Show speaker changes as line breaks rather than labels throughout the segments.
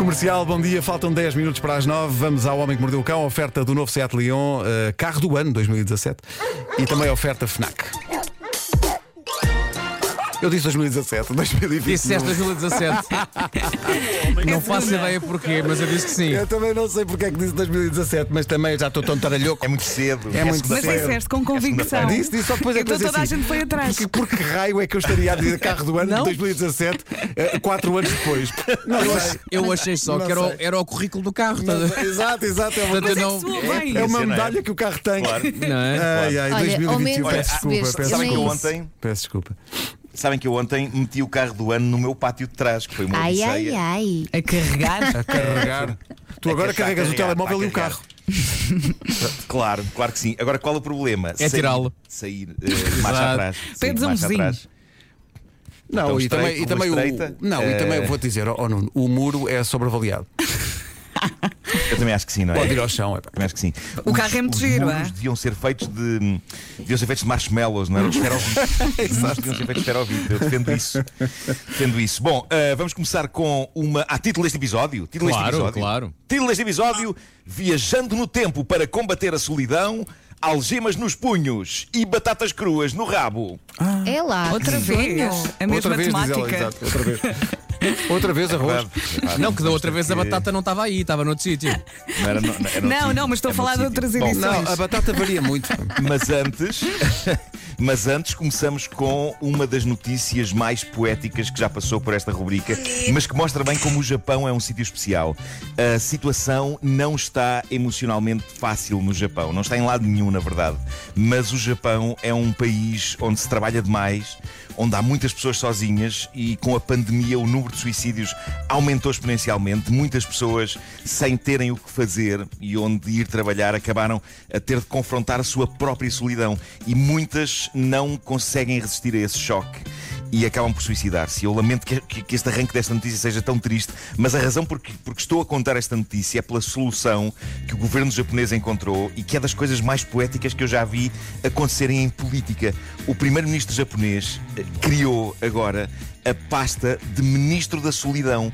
Comercial, bom dia. Faltam 10 minutos para as 9. Vamos ao Homem que Mordeu o Cão, oferta do novo Seat Leon, eh, carro do ano 2017 e também oferta FNAC. Eu disse 2017, 2020.
Disseste 2017. não faço ideia porquê, mas eu disse que sim.
Eu também não sei porque é que disse 2017, mas também já estou tão taralhoco.
É muito cedo.
É muito
Mas
cedo.
disseste com convicção.
Disse, disse, só depois é que
Então toda a
assim,
gente foi atrás.
Porque, por que raio é que eu estaria a dizer carro do ano de
Não?
2017, 4 anos depois? Não
Eu,
sei.
ach- eu achei só
Não
que era o, era o currículo do carro. tá-
Não. Exato, exato. É uma,
Portanto,
Mas é que
não-
é uma
é?
medalha que o carro tem.
Claro.
Não é?
Ai, ai,
Olha,
2021.
ao menos
Peço desculpa, peço desculpa.
ontem,
Peço desculpa.
Sabem que eu ontem meti o carro do ano no meu pátio de trás, que foi uma
Ai, ai, ai.
A carregar.
A carregar. Tu agora carregas o telemóvel e o carro.
Claro, claro que sim. Agora qual o problema?
É tirá-lo.
Sair eh, marcha atrás. Sair
Pedes um vizinho.
atrás.
Não,
Então,
e também, e também
uma
o. Não, e
eh,
também vou-te dizer, oh, Nuno, o muro é sobreavaliado.
Também acho que sim, não é?
Pode ir ao chão. É, pá.
Também acho que sim.
O carro é muito
os
giro,
muros
é?
deviam ser feitos de. deviam ser feitos de marshmallows, não era? De esferovite. Os muros deviam ser feitos de esferovite. Eu defendo isso. Defendo isso. Bom, eh, vamos começar com uma. Ah, título deste episódio? Título deste
Claro,
episódio.
claro.
Título deste episódio: Viajando no tempo para combater a solidão, algemas nos punhos e batatas cruas no rabo.
É lá.
Outra vez. A mesma
outra vez, diz ela,
temática.
exato, outra vez. outra vez arroz.
Não, que da outra vez a batata não estava aí, estava noutro sítio.
Não, era, no- era
Não,
no
não, mas estou a
era
falar
no
de outras
sítio. Bom,
edições.
Não, a batata varia muito.
Mas antes, mas antes começamos com uma das notícias mais poéticas que já passou por esta rubrica, mas que mostra bem como o Japão é um sítio especial. A situação não está emocionalmente fácil no Japão, não está em lado nenhum, na verdade. Mas o Japão é um país onde se trabalha demais, onde há muitas pessoas sozinhas e com a pandemia o número de suicídios aumentou exponencialmente. Muitas pessoas sem terem o que fazer e onde ir trabalhar acabaram a ter de confrontar a sua própria solidão e muitas não conseguem resistir a esse choque. E acabam por suicidar-se. Eu lamento que, que- este arranque desta notícia seja tão triste, mas a razão por que porque estou a contar esta notícia é pela solução que o governo japonês encontrou e que é das coisas mais poéticas que eu já vi acontecerem em política. O primeiro-ministro japonês eh, criou agora a pasta de Ministro da Solidão.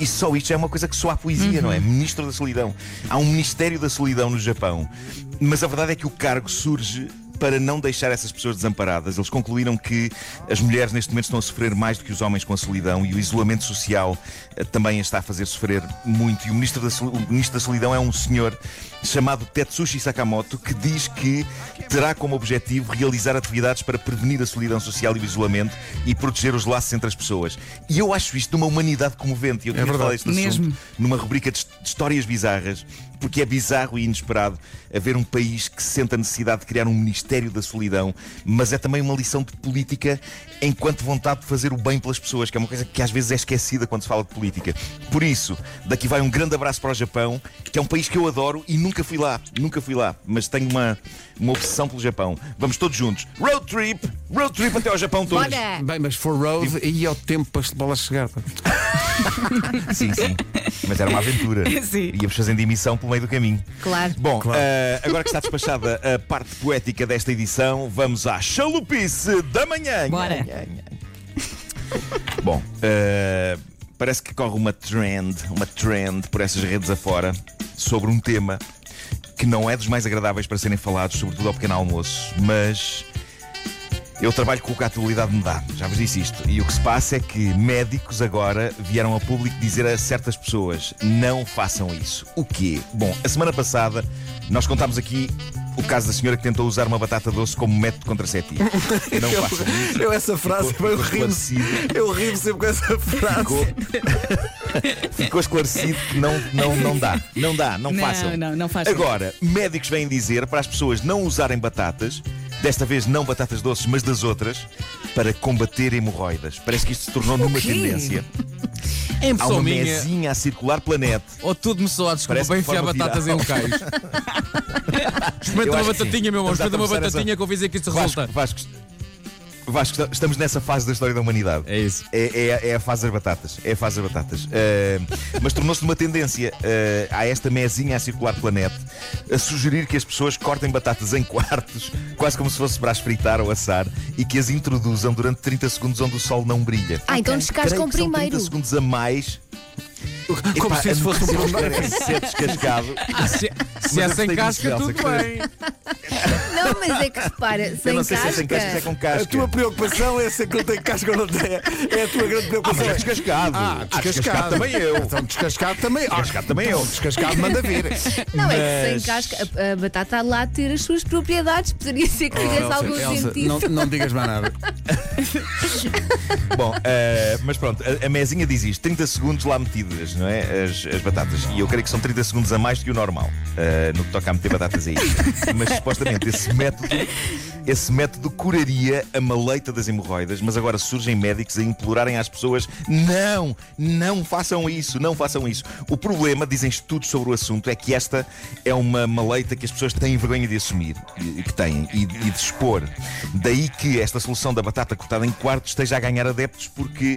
E só isto já é uma coisa que soa à poesia, não é? Ministro da Solidão. Há um Ministério da Solidão no Japão. Mas a verdade é que o cargo surge para não deixar essas pessoas desamparadas. Eles concluíram que as mulheres neste momento estão a sofrer mais do que os homens com a solidão e o isolamento social eh, também está a fazer sofrer muito. E o ministro da, o ministro da Solidão é um senhor chamado Tetsushi Sakamoto que diz que terá como objetivo realizar atividades para prevenir a solidão social e o isolamento e proteger os laços entre as pessoas. E eu acho isto de uma humanidade comovente. E Eu queria
verdade.
falar deste
Mesmo.
assunto numa rubrica de histórias bizarras, porque é bizarro e inesperado haver um país que sente a necessidade de criar um Ministério da Solidão, mas é também uma lição de política enquanto vontade de fazer o bem pelas pessoas, que é uma coisa que às vezes é esquecida quando se fala de política. Por isso, daqui vai um grande abraço para o Japão, que é um país que eu adoro e nunca fui lá, nunca fui lá, mas tenho uma, uma obsessão pelo Japão. Vamos todos juntos. Road trip! Road trip até ao Japão todos!
Bora!
Bem, mas for road e ao tempo para para lá chegar.
Sim, sim. Mas era uma aventura.
Sim.
Íamos fazendo emissão pelo meio do caminho.
Claro.
Bom,
Claro.
eh, agora que está despachada a parte poética desta edição, vamos à chalupice da manhã.
Bora.
Bom, eh, parece que corre uma trend, uma trend por essas redes afora sobre um tema que não é dos mais agradáveis para serem falados, sobretudo ao pequeno almoço, mas eu trabalho com o que a atualidade me dá, já vos disse isto. E o que se passa é que médicos agora vieram ao público dizer a certas pessoas: não façam isso. O quê? Bom, a semana passada nós contámos aqui o caso da senhora que tentou usar uma batata doce como método contraceptivo. Não façam isso.
Eu essa frase,
Ficou-
eu
ficou
rio. Eu rio sempre com essa frase.
Ficou, ficou esclarecido que não, não, não dá. Não dá, não,
Não,
façam.
não, não faz
Agora, médicos vêm dizer para as pessoas não usarem batatas, desta vez não batatas doces, mas das outras, para combater hemorroidas. Parece que isto se tornou numa tendência.
Em
Há uma
minha,
mesinha a circular planeta.
ou tudo me soa, desculpa,
Parece
bem enfiar batatas em um cais. Experimenta uma batatinha, meu irmão,
a
experimenta uma batatinha que eu fiz aqui isso
Vasco,
resulta.
Vasco, Vasco, estamos nessa fase da história da humanidade.
É isso.
É, é- é a fase das batatas. É a fase das batatas. Eh, mas tornou-se uma tendência. eh, há esta mesinha a circular planeta a sugerir que as pessoas cortem batatas em quartos, quase como se fosse para as fritar ou assar, e que as introduzam durante 30 segundos onde o sol não brilha.
Ah, então descascam
são 30
primeiro.
segundos a mais.
Como
Epá,
se isso fosse um
a
problema.
parece ser descascado.
Ah, se, se
eu
é sem casca, tudo bem.
Não, mas é que repara, sem
não sei se é sem casca, se é
casca.
com
A
casca.
tua preocupação é se aquilo tem casca ou não tem. É a tua grande
Ah,
preocupação.
mas é descascado.
Ah,
descascado também eu.
Então descascado também.
Descascado também
então,
eu.
Descascado manda vir.
Não, é que sem casca, a, a batata há lá ter as suas propriedades. Poderia ser que fizesse algum
Oh, Elsa,
sentido.
não, não digas mais nada.
Bom, eh, mas pronto, a, a mesinha diz isto: 30 segundos lá metidas, não é? As, as batatas. E eu creio que são 30 segundos a mais do que o normal eh, no que toca a meter batatas aí. Mas supostamente esse método, esse método curaria a maleita das hemorroidas, mas agora surgem médicos a implorarem às pessoas: não, não façam isso, não façam isso. O problema, dizem estudos sobre o assunto, é que esta é uma maleita que as pessoas têm vergonha de assumir, e- que têm, e, e de expor. Daí que esta solução da batata cortada em quartos esteja a ganhar adeptos, porque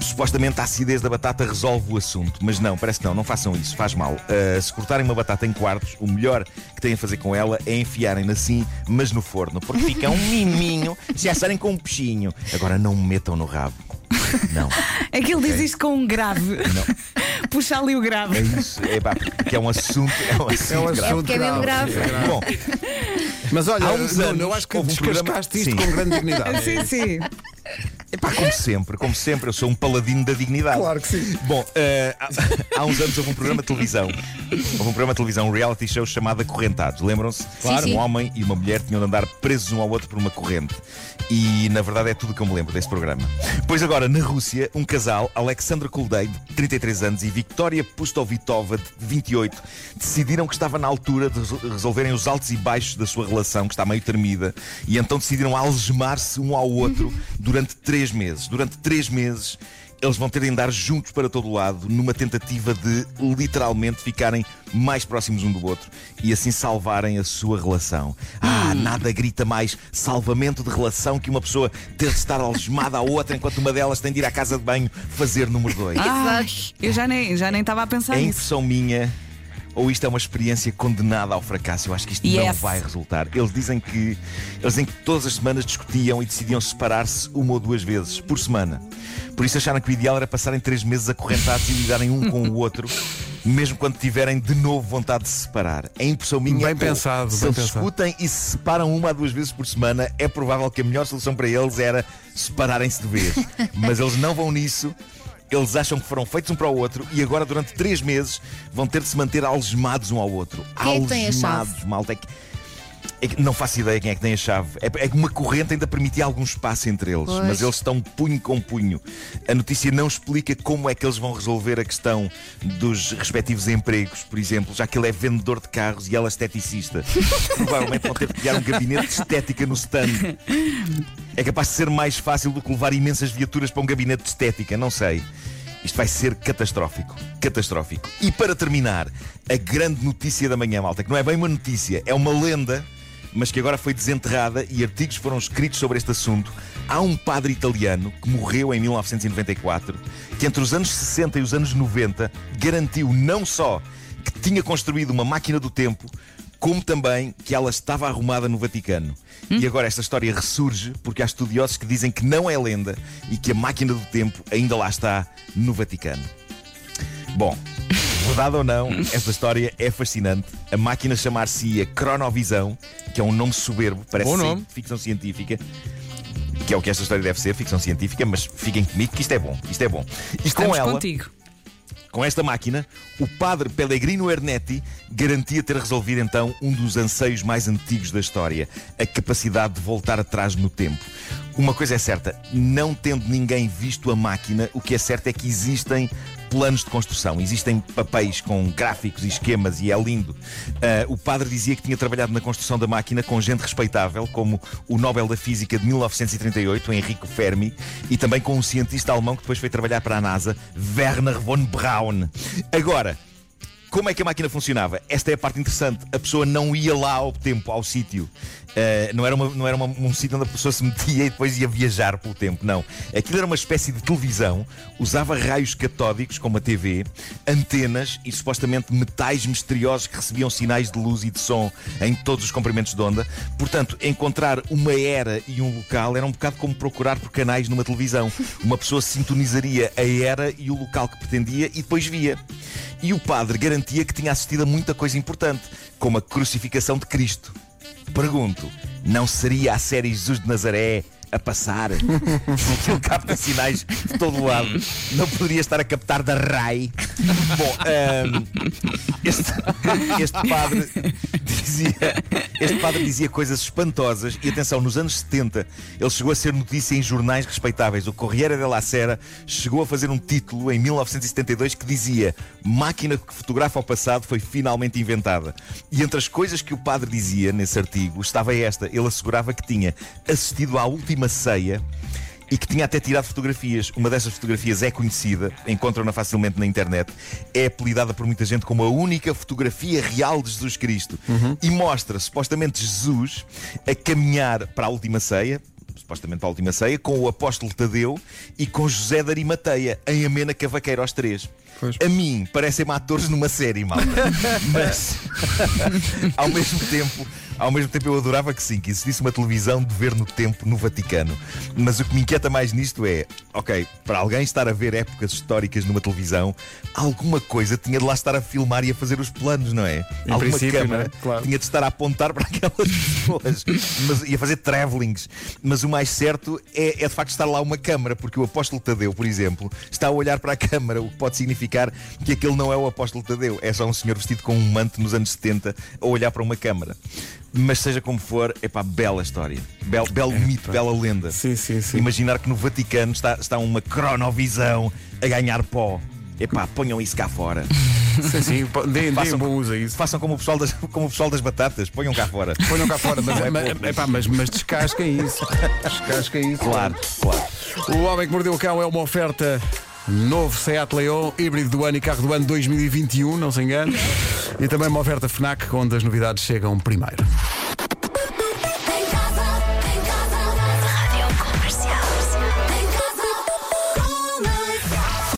supostamente a acidez da batata resolve o assunto. Mas não, parece que não, não façam isso, faz mal. Uh, se cortarem uma batata em quartos, o melhor que têm a fazer com ela é enfiarem-na assim, mas no forno, porque fica um miminho se assarem com um peixinho. Agora não metam no rabo. Não,
É que ele diz isto com um grave. Puxa ali o
é
grave.
isso. É pá, porque é um assunto, é um assunto,
É um
grave.
assunto
que é mesmo grave.
Bom,
Mas olha,
Há uns
Nuno,
anos
eu acho que
houve um programa-
descascaste isto
Sim.
com grande dignidade.
Sim, sim.
Epá, como sempre, como sempre, eu sou um paladino da dignidade.
Claro que sim.
Bom, eh, há, há uns anos houve um programa de televisão. Houve um programa de televisão, um reality show chamado Acorrentados. Lembram-se?
Claro. sim.
Um homem e uma mulher tinham de andar presos um ao outro por uma corrente. E na verdade é tudo que eu me lembro desse programa. Pois agora, na Rússia, um casal, Alexandra Kuldei, de 33 anos, e Victoria Pustovitova, de 28, decidiram que estava na altura de resol- resolverem os altos e baixos da sua relação, que está meio tremida, e então decidiram algemar-se um ao outro durante três meses. Durante três meses. Eles vão ter de andar juntos para todo lado numa tentativa de literalmente ficarem mais próximos um do outro e assim salvarem a sua relação. Ah, nada grita mais salvamento de relação que uma pessoa ter de estar algemada à outra enquanto uma delas tem de ir à casa de banho fazer número dois.
Ai, eu já nem já nem estava a pensar
É
nisso.
impressão minha ou isto é uma experiência condenada ao fracasso? Eu acho que isto não
Yes.
vai resultar. Eles dizem que eles dizem que todas as semanas discutiam e decidiam separar-se uma ou duas vezes por semana. Por isso acharam que o ideal era passarem três meses acorrentados e lidarem um com o outro, mesmo quando tiverem de novo vontade de se separar. É impressão minha.
Bem pensado,
Se
bem
eles
pensado.
discutem e se separam uma a duas vezes por semana, é provável que a melhor solução para eles era separarem-se de vez. Mas eles não vão nisso. Eles acham que foram feitos um para o outro e agora, durante três meses, vão ter de se manter algemados um ao outro.
Quem é que tem a chave?
algemados, malta. É que, é que não faço ideia quem é que tem a chave. É, é que uma corrente ainda permitia algum espaço entre eles,
Pois.
mas eles estão punho com punho. A notícia não explica como é que eles vão resolver a questão dos respectivos empregos, por exemplo, já que ele é vendedor de carros e ela esteticista. Provavelmente vão ter de criar um gabinete de estética no stand. É capaz de ser mais fácil do que levar imensas viaturas para um gabinete de estética, não sei. Isto vai ser catastrófico. Catastrófico. E para terminar, a grande notícia da manhã, malta, que não é bem uma notícia, é uma lenda, mas que agora foi desenterrada e artigos foram escritos sobre este assunto. Há um padre italiano que morreu em 1994, que entre os anos 60 e os anos 90 garantiu não só que tinha construído uma máquina do tempo, como também que ela estava arrumada no Vaticano. E agora esta história ressurge porque há estudiosos que dizem que não é lenda e que a máquina do tempo ainda lá está no Vaticano. Bom, verdade ou não, esta história é fascinante. A máquina chamar-se-ia Cronovisão, que é um nome soberbo, parece
nome.
ficção científica. Que é o que esta história deve ser, ficção científica, mas fiquem comigo que isto é bom, isto é bom. E com ela,
contigo.
Com esta máquina, o padre Pellegrino Ernetti garantia ter resolvido então um dos anseios mais antigos da história, a capacidade de voltar atrás no tempo. Uma coisa é certa, não tendo ninguém visto a máquina, o que é certo é que existem planos de construção, existem papéis com gráficos e esquemas e é lindo. Ah, o padre dizia que tinha trabalhado na construção da máquina com gente respeitável, como o Nobel da Física de 1938, Enrico Fermi, e também com um cientista alemão que depois foi trabalhar para a NASA, Werner von Braun. Agora, como é que a máquina funcionava? Esta é a parte interessante. A pessoa não ia lá ao tempo, ao sítio. Uh, não era, uma- não era uma- um sítio onde a pessoa se metia e depois ia viajar pelo tempo. Não. Aquilo era uma espécie de televisão, usava raios catódicos, como a TV, antenas e supostamente metais misteriosos que recebiam sinais de luz e de som em todos os comprimentos de onda. Portanto, encontrar uma era e um local era um bocado como procurar por canais numa televisão. Uma pessoa sintonizaria a era e o local que pretendia e depois via. E o padre garantia que tinha assistido a muita coisa importante, como a crucificação de Cristo. Pergunto, não seria a série Jesus de Nazaré a passar? Ele capta sinais de todo lado. Não poderia estar a captar da RAI. Bom, ahm, este, este padre dizia, este padre dizia coisas espantosas e atenção, nos anos 70 ele chegou a ser notícia em jornais respeitáveis. O Corriere della Sera chegou a fazer um título em 1972 que dizia Máquina que fotografa o passado foi finalmente inventada. E entre as coisas que o padre dizia nesse artigo estava esta. Ele assegurava que tinha assistido à última ceia e que tinha até tirado fotografias. Uma dessas fotografias é conhecida, encontram-na facilmente na internet. É apelidada por muita gente como a única fotografia real de Jesus Cristo e mostra supostamente Jesus a caminhar para a última ceia. Supostamente para a última ceia, com o apóstolo Tadeu e com José de Arimateia, em amena cavaqueira aos três.
Pois.
A mim, parecem-me atores numa série, malta. Mas, ao mesmo tempo, ao mesmo tempo eu adorava que sim, que existisse uma televisão de ver no tempo no Vaticano. Mas o que me inquieta mais nisto é, ok, para alguém estar a ver épocas históricas numa televisão, alguma coisa tinha de lá estar a filmar e a fazer os planos, não é?
Em
alguma câmara
não é? Claro.
tinha de estar a apontar para aquelas pessoas mas, e a fazer travelings. Mas o mais certo é, é de facto estar lá uma câmara, porque o apóstolo Tadeu, por exemplo, está a olhar para a câmara, o que pode significar que aquele não é o apóstolo Tadeu, é só um senhor vestido com um manto nos anos 70 a olhar para uma câmara. Mas seja como for, é pá, bela história. Bel, belo mito, bela lenda.
Sim, sim, sim.
Imaginar que no Vaticano está, está uma cronovisão a ganhar pó. Epá, ponham isso cá fora.
Sim, sim. Deem
Façam-
bom uso a isso.
Façam como o pessoal das, como o pessoal das batatas, ponham cá fora.
Ponham cá fora, mas,
é
mas, epá, mas, mas descasquem isso. Descasquem isso.
Claro, claro.
O Homem que Mordeu o Cão é uma oferta novo Seat Leon, híbrido do ano e carro do ano 2021, não se engane. E também uma oferta FNAC, onde as novidades chegam primeiro.